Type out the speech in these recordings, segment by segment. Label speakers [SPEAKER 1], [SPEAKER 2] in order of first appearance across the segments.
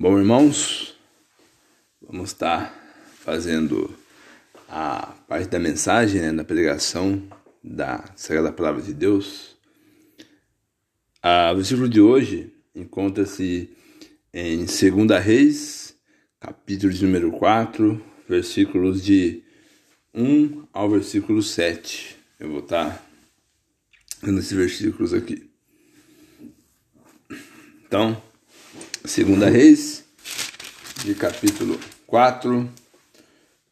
[SPEAKER 1] Bom, irmãos, vamos estar fazendo a parte da mensagem, né, da pregação da Sagrada Palavra de Deus. o versículo de hoje encontra-se em 2 Reis, capítulo de número 4, versículos de 1 ao versículo 7. Eu vou estar lendo esses versículos aqui. Então, Segunda Reis, de capítulo 4,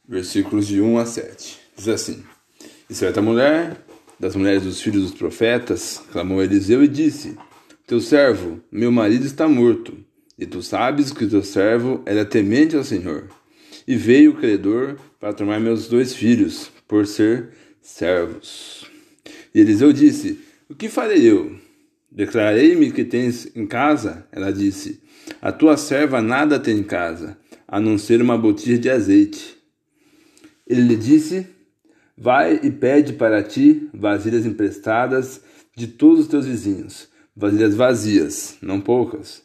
[SPEAKER 1] versículos de 1 a 7. Diz assim: E certa mulher, das mulheres dos filhos dos profetas, clamou a Eliseu e disse: Teu servo, meu marido está morto, e tu sabes que teu servo era temente ao Senhor. E veio o credor para tomar meus dois filhos, por ser servos. E Eliseu disse: O que farei eu? Declarei-me que tens em casa? Ela disse: A tua serva nada tem em casa, a não ser uma botija de azeite. Ele lhe disse: Vai e pede para ti vasilhas emprestadas de todos os teus vizinhos, vasilhas vazias, não poucas.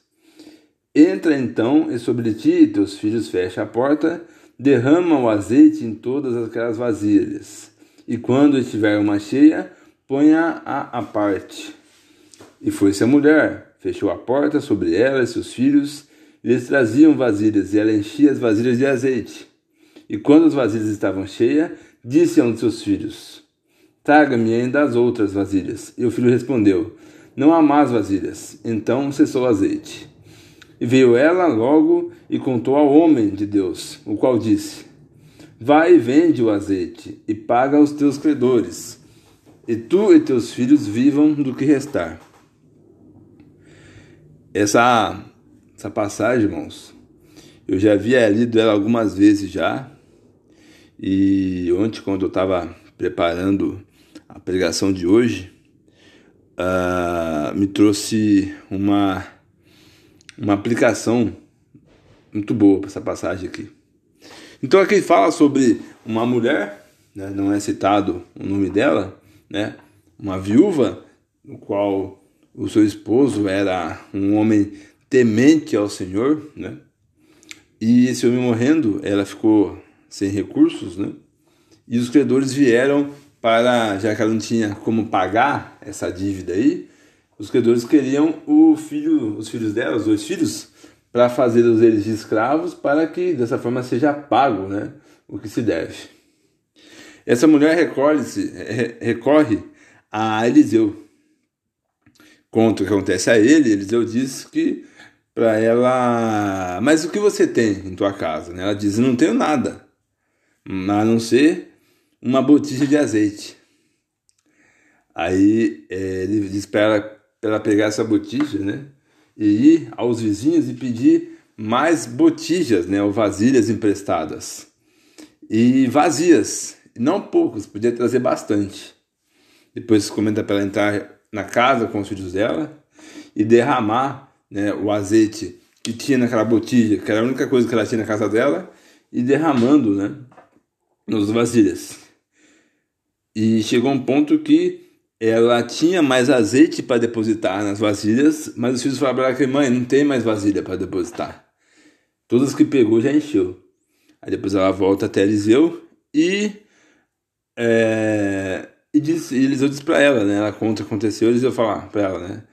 [SPEAKER 1] Entra então e sobre ti e teus filhos fecha a porta, derrama o azeite em todas aquelas vasilhas. E quando estiver uma cheia, ponha-a à parte e foi-se a mulher, fechou a porta sobre ela e seus filhos, e eles traziam vasilhas, e ela enchia as vasilhas de azeite. E quando as vasilhas estavam cheias, disse a um de seus filhos: Traga-me ainda as outras vasilhas. E o filho respondeu: Não há mais vasilhas. Então cessou o azeite. E veio ela logo e contou ao homem de Deus, o qual disse: Vai e vende o azeite, e paga aos teus credores, e tu e teus filhos vivam do que restar. Essa, essa passagem, irmãos, eu já havia lido ela algumas vezes já. E ontem, quando eu estava preparando a pregação de hoje, uh, me trouxe uma, uma aplicação muito boa para essa passagem aqui. Então aqui fala sobre uma mulher, né, não é citado o nome dela, né, uma viúva, no qual o seu esposo era um homem temente ao Senhor, né? E esse homem morrendo, ela ficou sem recursos, né? E os credores vieram para, já que ela não tinha como pagar essa dívida aí, os credores queriam o filho, os filhos dela, os dois filhos, para fazê-los eles de escravos, para que dessa forma seja pago, né? O que se deve. Essa mulher recorre, recorre a Eliseu, conta o que acontece a ele, Eliseu diz que para ela, mas o que você tem em tua casa? Ela diz, não tenho nada, a não ser uma botija de azeite. Aí é, ele diz para ela, ela pegar essa botija, né, e ir aos vizinhos e pedir mais botijas, né, ou vasilhas emprestadas. E vazias, não poucos, podia trazer bastante. Depois comenta para ela entrar na casa com os filhos dela e derramar né, o azeite que tinha naquela botija, que era a única coisa que ela tinha na casa dela, e derramando né, nos vasilhas. E chegou um ponto que ela tinha mais azeite para depositar nas vasilhas, mas os filhos falaram para ela que, mãe, não tem mais vasilha para depositar. Todas que pegou já encheu. Aí depois ela volta até Eliseu e é, e, diz, e Eliseu diz para ela, né? Ela conta o que aconteceu, Eliseu fala para ela, né?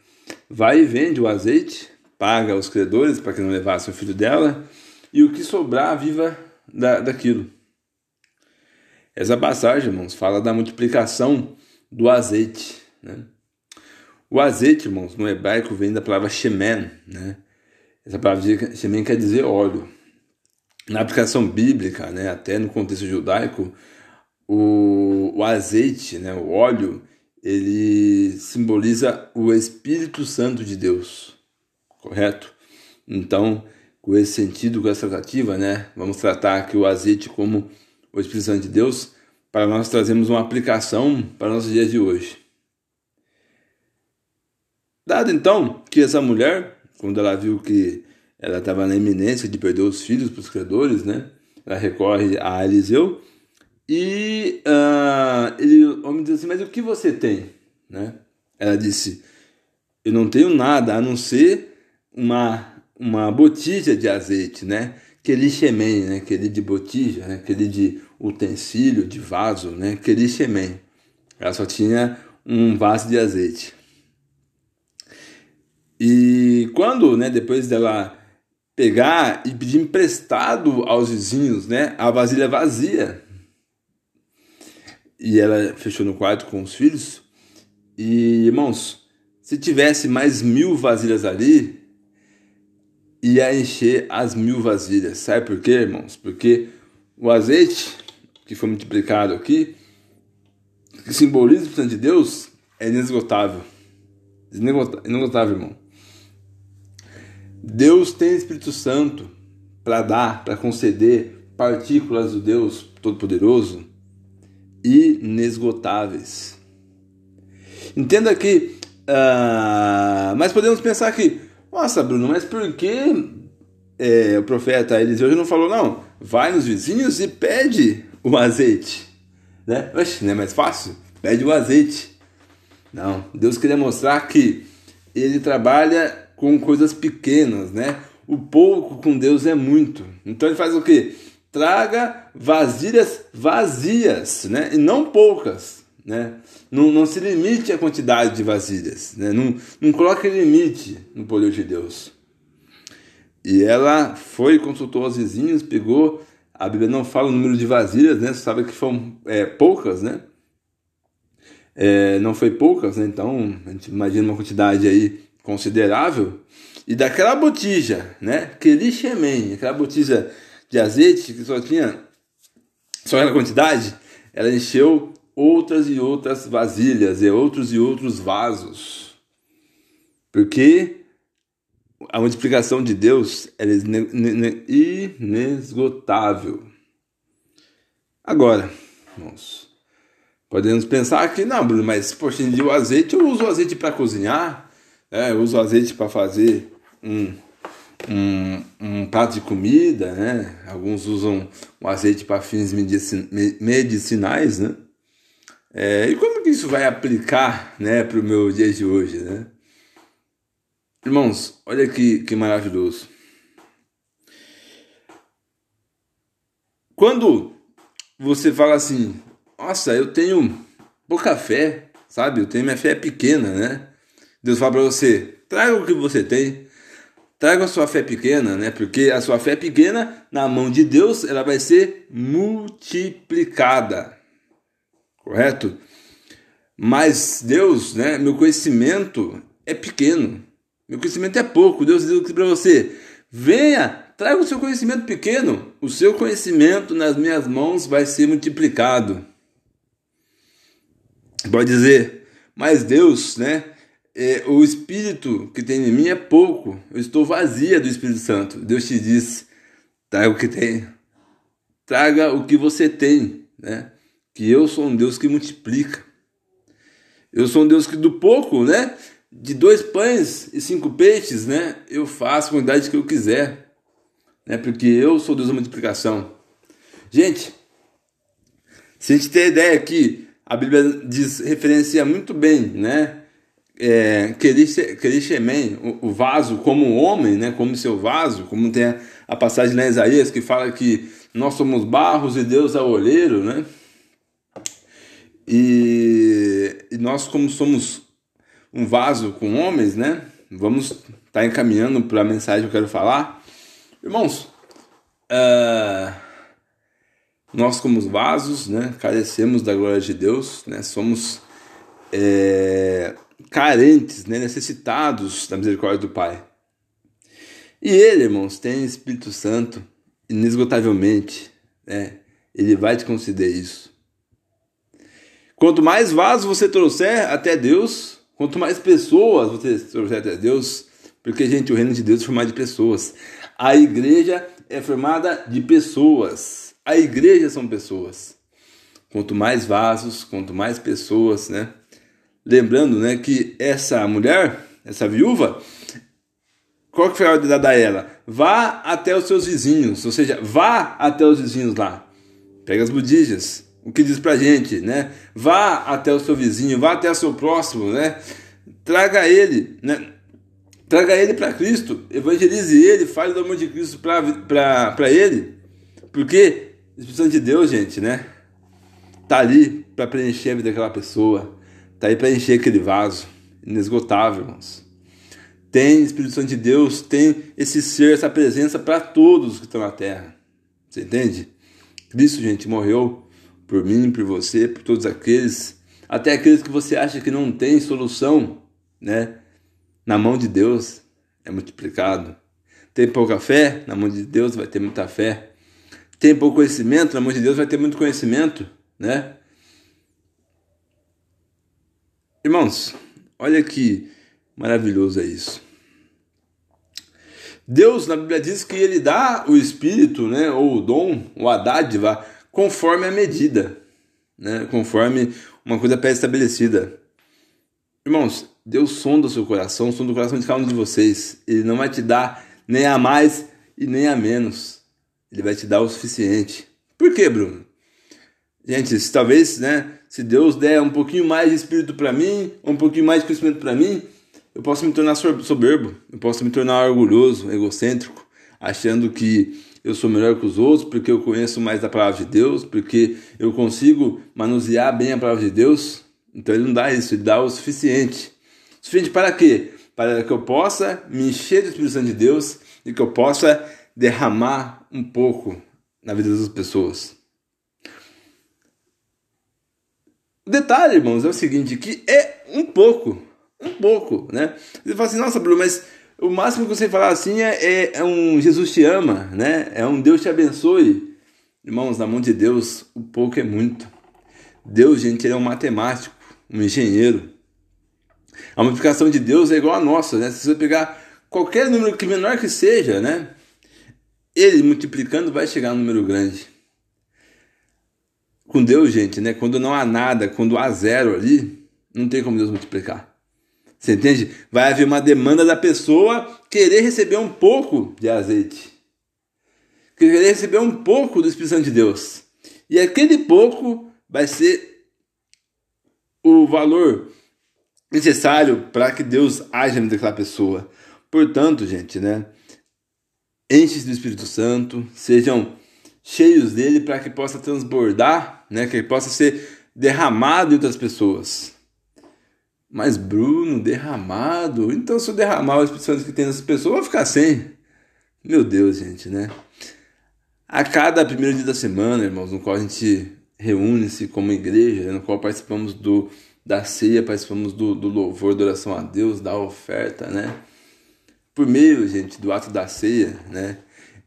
[SPEAKER 1] Vai e vende o azeite, paga os credores para que não levasse o filho dela, e o que sobrar, viva da, daquilo. Essa passagem, irmãos, fala da multiplicação do azeite, né? O azeite, irmãos, no hebraico vem da palavra shemen, né? Essa palavra shemen quer dizer óleo. Na aplicação bíblica, né, até no contexto judaico, o, o azeite, né, o óleo, ele simboliza o Espírito Santo de Deus, correto? Então, com esse sentido, com essa tratativa, né, vamos tratar aqui o azeite como o Espírito Santo de Deus, para nós trazermos uma aplicação para nossos dias de hoje. Dado então que essa mulher, quando ela viu que ela estava na iminência de perder os filhos para os credores, né, ela recorre a Eliseu e uh, ele, o homem diz assim: Mas o que você tem? Né? Ela disse: Eu não tenho nada a não ser uma, uma botija de azeite, né? Kelishemem, né? Aquele de botija, né? Aquele de utensílio, de vaso, né? Kelishemem. Ela só tinha um vaso de azeite. E quando, né, depois dela pegar e pedir emprestado aos vizinhos, né, a vasilha vazia, e ela fechou no quarto com os filhos, e irmãos, se tivesse mais mil vasilhas ali, ia encher as mil vasilhas. Sabe por quê, irmãos? Porque o azeite que foi multiplicado aqui, que simboliza o Santo de Deus, é inesgotável. Inesgotável, irmão. Deus tem Espírito Santo para dar, para conceder partículas do Deus Todo-Poderoso inesgotáveis. Entenda que, uh, mas podemos pensar que, nossa, Bruno, mas por que é, o profeta Eliseu não falou, não, vai nos vizinhos e pede o azeite? Né? Oxe, não é mais fácil? Pede o azeite. Não, Deus queria mostrar que ele trabalha com coisas pequenas, né? O pouco com Deus é muito. Então ele faz o quê? Traga vasilhas vazias, né? E não poucas, né? Não, não se limite à quantidade de vasilhas, né? Não, não coloque limite no poder de Deus. E ela foi, consultou os vizinhos, pegou. A Bíblia não fala o número de vasilhas, né? Você sabe que foram é, poucas, né? É, não foi poucas, né? Então a gente imagina uma quantidade aí considerável, e daquela botija, né, Kelishemem, aquela botija de azeite que só tinha só aquela quantidade, ela encheu outras e outras vasilhas e outros e outros vasos. Porque a multiplicação de Deus é inesgotável. Agora, irmãos, podemos pensar que não, Bruno, mas poxa, o azeite, eu uso o azeite para cozinhar, é, eu uso azeite para fazer um, um, um, prato de comida, né? Alguns usam o azeite para fins medicinais, né? É, e como que isso vai aplicar, né, para o meu dia de hoje, né? Irmãos, olha que, que maravilhoso. Quando você fala assim, nossa, eu tenho pouca fé, sabe? Eu tenho minha fé pequena, né? Deus fala para você: traga o que você tem, traga a sua fé pequena, né? Porque a sua fé pequena, na mão de Deus, ela vai ser multiplicada. Correto? Mas Deus, né? Meu conhecimento é pequeno. Meu conhecimento é pouco. Deus diz para você: venha, traga o seu conhecimento pequeno. O seu conhecimento nas minhas mãos vai ser multiplicado. Pode dizer, mas Deus, né? É, o Espírito que tem em mim é pouco, eu estou vazia do Espírito Santo. Deus te diz: traga o que tem, traga o que você tem, né? Que eu sou um Deus que multiplica. Eu sou um Deus que do pouco, né? De dois pães e cinco peixes, né? Eu faço a quantidade que eu quiser, né? Porque eu sou Deus da multiplicação. Gente, se a gente ter ideia aqui, a Bíblia diz, referencia muito bem, né? É, Kerishemen, o, o vaso como homem, né, como seu vaso, como tem a, a passagem na Isaías que fala que nós somos barros e Deus é o olheiro, né? E, e nós como somos um vaso com homens, né? Vamos estar tá encaminhando para a mensagem que eu quero falar. Irmãos, uh, nós como vasos, né, carecemos da glória de Deus, né? Somos é, carentes, né, necessitados da misericórdia do Pai. E Ele, irmãos, tem Espírito Santo inesgotavelmente, né? Ele vai te conceder isso. Quanto mais vasos você trouxer até Deus, quanto mais pessoas você trouxer até Deus, porque, gente, o reino de Deus é formado de pessoas. A igreja é formada de pessoas. A igreja são pessoas. Quanto mais vasos, quanto mais pessoas, né? Lembrando né, que essa mulher, essa viúva, qual que foi a ordem dada a ela? Vá até os seus vizinhos, ou seja, vá até os vizinhos lá. Pega as budijas, o que diz pra gente, né? Vá até o seu vizinho, vá até o seu próximo, né? Traga ele, né? Traga ele para Cristo, evangelize ele, fale do amor de Cristo para ele. Porque o Espírito Santo de Deus, gente, né? Tá ali para preencher a vida daquela pessoa, tá aí para encher aquele vaso, inesgotável, irmãos. Tem Espírito Santo de Deus, tem esse ser, essa presença para todos que estão na terra. Você entende? Cristo, gente, morreu por mim, por você, por todos aqueles, até aqueles que você acha que não tem solução, né? Na mão de Deus é multiplicado. Tem pouca fé, na mão de Deus vai ter muita fé. Tem pouco conhecimento, na mão de Deus vai ter muito conhecimento, né? Irmãos, olha que maravilhoso é isso. Deus, na Bíblia, diz que ele dá o espírito, né, ou o dom, ou a dádiva, conforme a medida, né, conforme uma coisa pré-estabelecida. Irmãos, Deus sonda o seu coração, sonda o coração de cada um de vocês. Ele não vai te dar nem a mais e nem a menos. Ele vai te dar o suficiente. Por quê, Bruno? Gente, talvez, né, se Deus der um pouquinho mais de espírito para mim, um pouquinho mais de conhecimento para mim, eu posso me tornar soberbo, eu posso me tornar orgulhoso, egocêntrico, achando que eu sou melhor que os outros porque eu conheço mais da palavra de Deus, porque eu consigo manusear bem a palavra de Deus. Então ele não dá isso, ele dá o suficiente. Suficiente para quê? Para que eu possa me encher do Espírito Santo de Deus e que eu possa derramar um pouco na vida das pessoas. O detalhe, irmãos, é o seguinte, que é um pouco, um pouco, né? Você fala assim, nossa, Bruno, mas o máximo que você falar assim é, é, é, um Jesus te ama, né? É um Deus te abençoe. Irmãos, na mão de Deus, o pouco é muito. Deus, gente, ele é um matemático, um engenheiro. A multiplicação de Deus é igual a nossa, né? Se você pegar qualquer número que menor que seja, né? Ele multiplicando vai chegar a um número grande. Com Deus, gente, né? Quando não há nada, quando há zero ali, não tem como Deus multiplicar. Você entende? Vai haver uma demanda da pessoa querer receber um pouco de azeite. Querer receber um pouco do Espírito Santo de Deus. E aquele pouco vai ser o valor necessário para que Deus haja naquela pessoa. Portanto, gente, né? Enche-se do Espírito Santo, sejam cheios dele para que possa transbordar, né? Que possa ser derramado em outras pessoas. Mas Bruno, derramado? Então se eu derramar Espírito Santo que tem nessas pessoas, vou ficar sem. Meu Deus, gente, né? A cada primeiro dia da semana, irmãos, no qual a gente reúne-se como igreja, no qual participamos do da ceia, participamos do, do louvor, da oração a Deus, da oferta, né? Por meio, gente, do ato da ceia, né?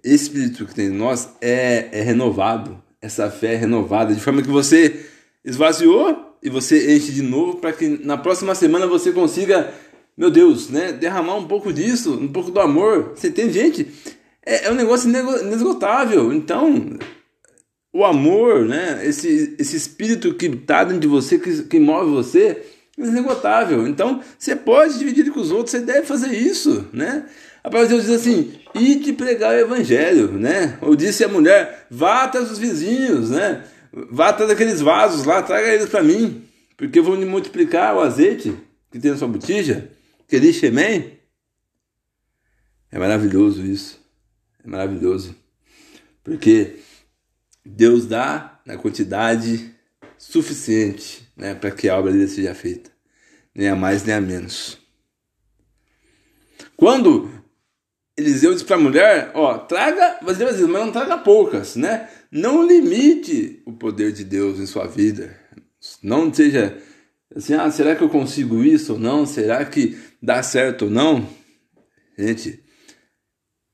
[SPEAKER 1] Esse espírito que tem em nós é, é renovado, essa fé é renovada, de forma que você esvaziou e você enche de novo para que na próxima semana você consiga, meu Deus, né, derramar um pouco disso, um pouco do amor. Você tem gente, é, é um negócio inesgotável. Então, o amor, né? Esse, esse espírito que está dentro de você, que, que move você, é inesgotável. Então, você pode dividir com os outros, você deve fazer isso, né? De Deus diz assim, e te pregar o evangelho, né? Ou disse a mulher, vá até os vizinhos, né? Vá até aqueles vasos lá, traga eles para mim, porque eu vou multiplicar o azeite que tem na sua botija, que ele Shemem. É maravilhoso isso, é maravilhoso, porque Deus dá na quantidade suficiente né, para que a obra dele seja feita, nem a mais nem a menos. Quando Eliseu diz para a mulher, ó, traga, mas não traga poucas, né? Não limite o poder de Deus em sua vida. Não seja assim, ah, será que eu consigo isso ou não? Será que dá certo ou não? Gente,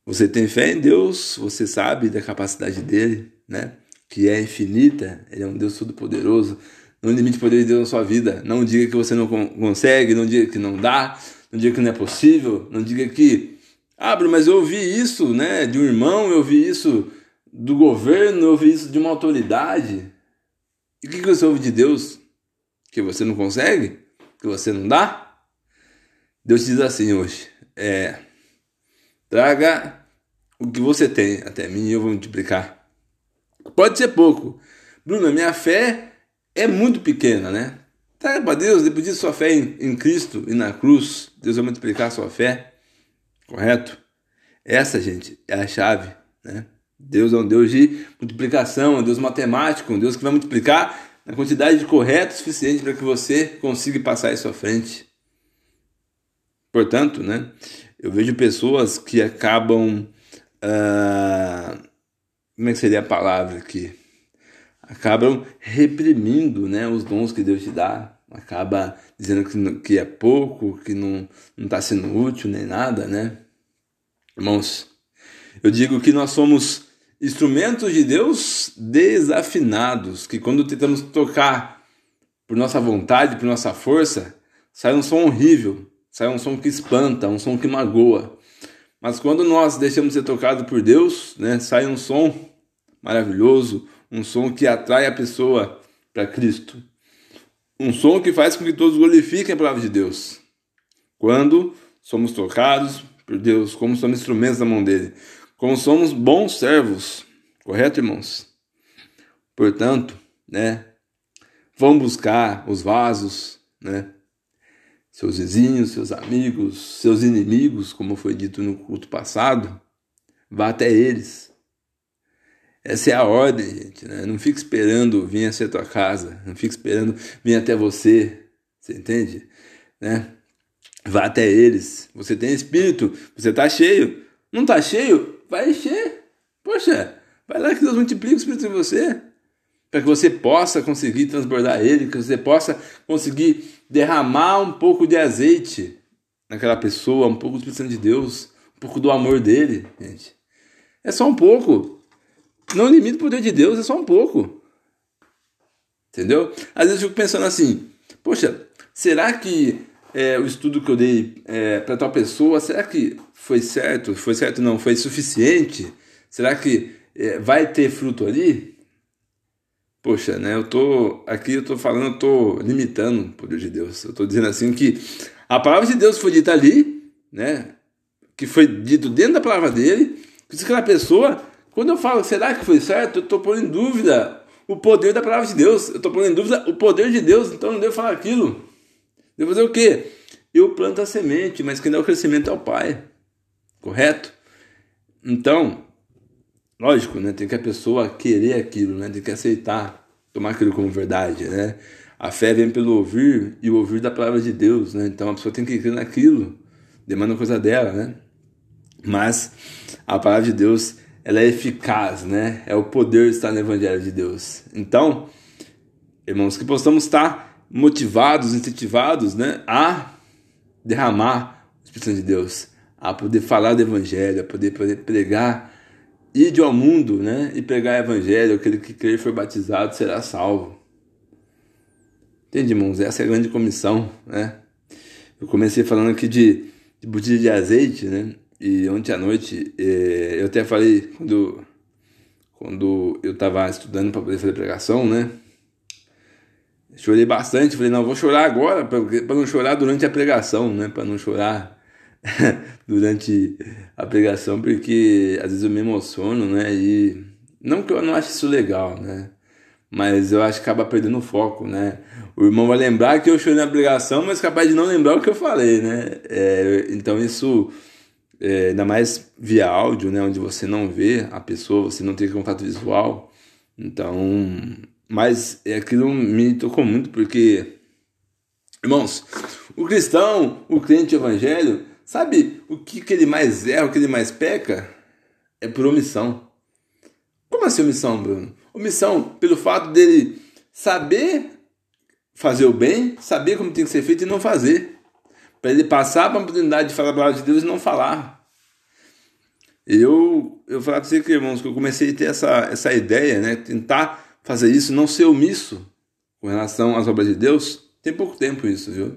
[SPEAKER 1] você tem fé em Deus, você sabe da capacidade dele né? Que é infinita, ele é um Deus todo-poderoso. Não limite o poder de Deus na sua vida. Não diga que você não consegue, não diga que não dá, não diga que não é possível, não diga que, ah, mas eu ouvi isso, né, de um irmão, eu ouvi isso do governo, eu ouvi isso de uma autoridade. E o que você ouve de Deus? Que você não consegue? Que você não dá? Deus diz assim hoje: é, traga o que você tem até mim e eu vou multiplicar. Pode ser pouco. Bruno, minha fé é muito pequena, né? Traga para Deus, depois disso, sua fé em, em, Cristo e na cruz. Deus vai multiplicar a sua fé. Correto? Essa, gente, é a chave, né? Deus é um Deus de multiplicação, é um Deus matemático, um Deus que vai multiplicar na quantidade de correto suficiente para que você consiga passar isso à frente. Portanto, né, eu vejo pessoas que acabam. Uh, como é que seria a palavra aqui? Acabam reprimindo né, os dons que Deus te dá. Acaba dizendo que, que é pouco, que não está sendo útil nem nada, né? Irmãos, eu digo que nós somos instrumentos de Deus desafinados, que quando tentamos tocar por nossa vontade, por nossa força, sai um som horrível, sai um som que espanta, um som que magoa. Mas quando nós deixamos ser tocados por Deus, né, sai um som maravilhoso, um som que atrai a pessoa para Cristo. Um som que faz com que todos glorifiquem a palavra de Deus. Quando somos tocados por Deus, como somos instrumentos na mão dele como somos bons servos, correto, irmãos? Portanto, né, vão buscar os vasos, né, seus vizinhos, seus amigos, seus inimigos, como foi dito no culto passado, vá até eles. Essa é a ordem, gente. Né? Não fique esperando vir a tua casa, não fique esperando vir até você, você entende? Né? Vá até eles. Você tem espírito, você está cheio. Não está cheio? vai encher. Poxa, vai lá que Deus multiplica o Espírito em você. Para que você possa conseguir transbordar ele, que você possa conseguir derramar um pouco de azeite naquela pessoa, um pouco do Espírito Santo de Deus, um pouco do amor dele, gente. É só um pouco. Não limita o poder de Deus, é só um pouco. Entendeu? Às vezes eu fico pensando assim, poxa, será que é, o estudo que eu dei é, para tal pessoa, será que foi certo? Foi certo não? Foi suficiente? Será que é, vai ter fruto ali? Poxa, né? Eu tô aqui, eu tô falando, eu tô limitando o poder de Deus. Eu tô dizendo assim que a palavra de Deus foi dita ali, né? Que foi dito dentro da palavra dele. Que aquela pessoa, quando eu falo, será que foi certo? Eu tô pondo em dúvida o poder da palavra de Deus. Eu tô pondo em dúvida o poder de Deus. Então não devo falar aquilo. Devo fazer o quê? Eu planto a semente, mas quem dá o crescimento é o Pai correto? Então, lógico, né, tem que a pessoa querer aquilo, né, tem que aceitar, tomar aquilo como verdade, né? A fé vem pelo ouvir e o ouvir da palavra de Deus, né? Então a pessoa tem que crer naquilo, demanda coisa dela, né? Mas a palavra de Deus, ela é eficaz, né? É o poder estar no evangelho de Deus. Então, irmãos, que possamos estar motivados, incentivados, né, a derramar o Espírito Santo de Deus a poder falar do Evangelho, a poder, poder pregar, ir ao mundo né, e pregar o Evangelho. Aquele que crer e for batizado será salvo. Entende, irmãos? Essa é a grande comissão. Né? Eu comecei falando aqui de, de botija de azeite, né? E ontem à noite, eh, eu até falei, quando, quando eu estava estudando para poder fazer pregação, né? Chorei bastante, falei, não, vou chorar agora, para não chorar durante a pregação, né? Para não chorar durante a pregação, porque às vezes eu me emociono, né? E não que eu não ache isso legal, né? Mas eu acho que acaba perdendo o foco, né? O irmão vai lembrar que eu chorei na pregação, mas capaz de não lembrar o que eu falei, né? É, então isso, é, ainda mais via áudio, né? Onde você não vê a pessoa, você não tem contato visual. Então, mas aquilo me tocou muito porque, irmãos, o cristão, o crente evangelho, Sabe o que, que ele mais erra, o que ele mais peca? É por omissão. Como assim omissão, Bruno? Omissão pelo fato dele saber fazer o bem, saber como tem que ser feito e não fazer. Para ele passar para a oportunidade de falar a palavra de Deus e não falar. Eu, eu falar para vocês, irmãos, que eu comecei a ter essa, essa ideia, né? Tentar fazer isso, não ser omisso com relação às obras de Deus. Tem pouco tempo isso, viu?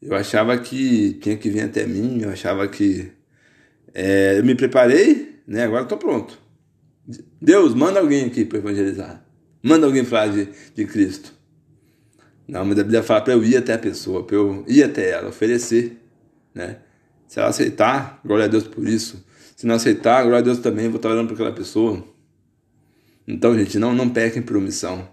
[SPEAKER 1] Eu achava que tinha que vir até mim, eu achava que. É, eu me preparei, né? Agora estou pronto. Deus, manda alguém aqui para evangelizar. Manda alguém falar de, de Cristo. Não, mas a Bíblia fala para eu ir até a pessoa, para eu ir até ela, oferecer. Né? Se ela aceitar, glória a Deus por isso. Se não aceitar, glória a Deus também, vou estar orando por aquela pessoa. Então, gente, não, não pequem por omissão.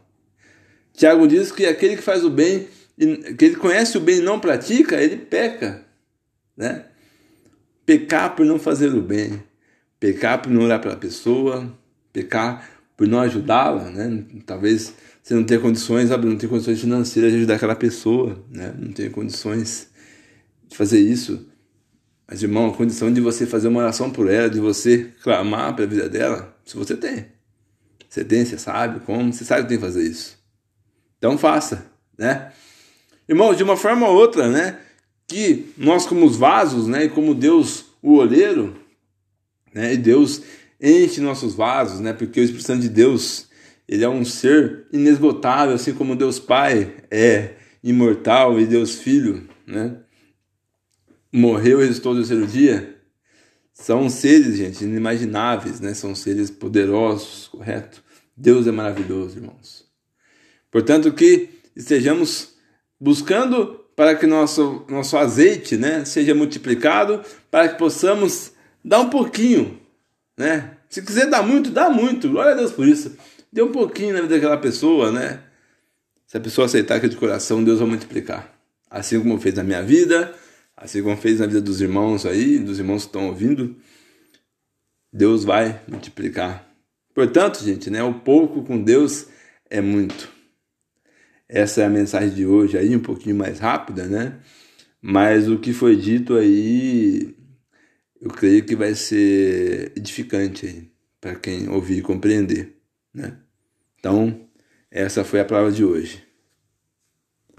[SPEAKER 1] Tiago diz que aquele que faz o bem que ele conhece o bem e não pratica, ele peca, né? pecar por não fazer o bem, pecar por não olhar para a pessoa, pecar por não ajudá-la, né? Talvez você não tenha condições, sabe, não tenha condições financeiras de ajudar aquela pessoa, né? Não tenha condições de fazer isso. Mas, irmão, a condição de você fazer uma oração por ela, de você clamar pela vida dela, se você tem. Você tem, você sabe como, você sabe que tem que fazer isso. Então faça, né? Irmãos, de uma forma ou outra, né? Que nós como os vasos, né? E como Deus, o olheiro, né? E Deus enche nossos vasos, né? Porque o Espírito Santo de Deus, ele é um ser inesgotável, assim como Deus Pai é imortal e Deus Filho, né? Morreu e ressuscitou no terceiro dia. São seres, gente, inimagináveis, né? São seres poderosos, correto? Deus é maravilhoso, irmãos. Portanto, que estejamos buscando para que nosso, nosso azeite né, seja multiplicado, para que possamos dar um pouquinho. Né? Se quiser dar muito, dá muito. Glória a Deus por isso. Dê um pouquinho na vida daquela pessoa, né? Se a pessoa aceitar aquilo de coração, Deus vai multiplicar. Assim como fez na minha vida, assim como fez na vida dos irmãos aí, dos irmãos que estão ouvindo, Deus vai multiplicar. Portanto, gente, né, o pouco com Deus é muito. Essa é a mensagem de hoje aí, um pouquinho mais rápida, né? Mas o que foi dito aí, eu creio que vai ser edificante aí, para quem ouvir e compreender, né? Então, essa foi a palavra de hoje.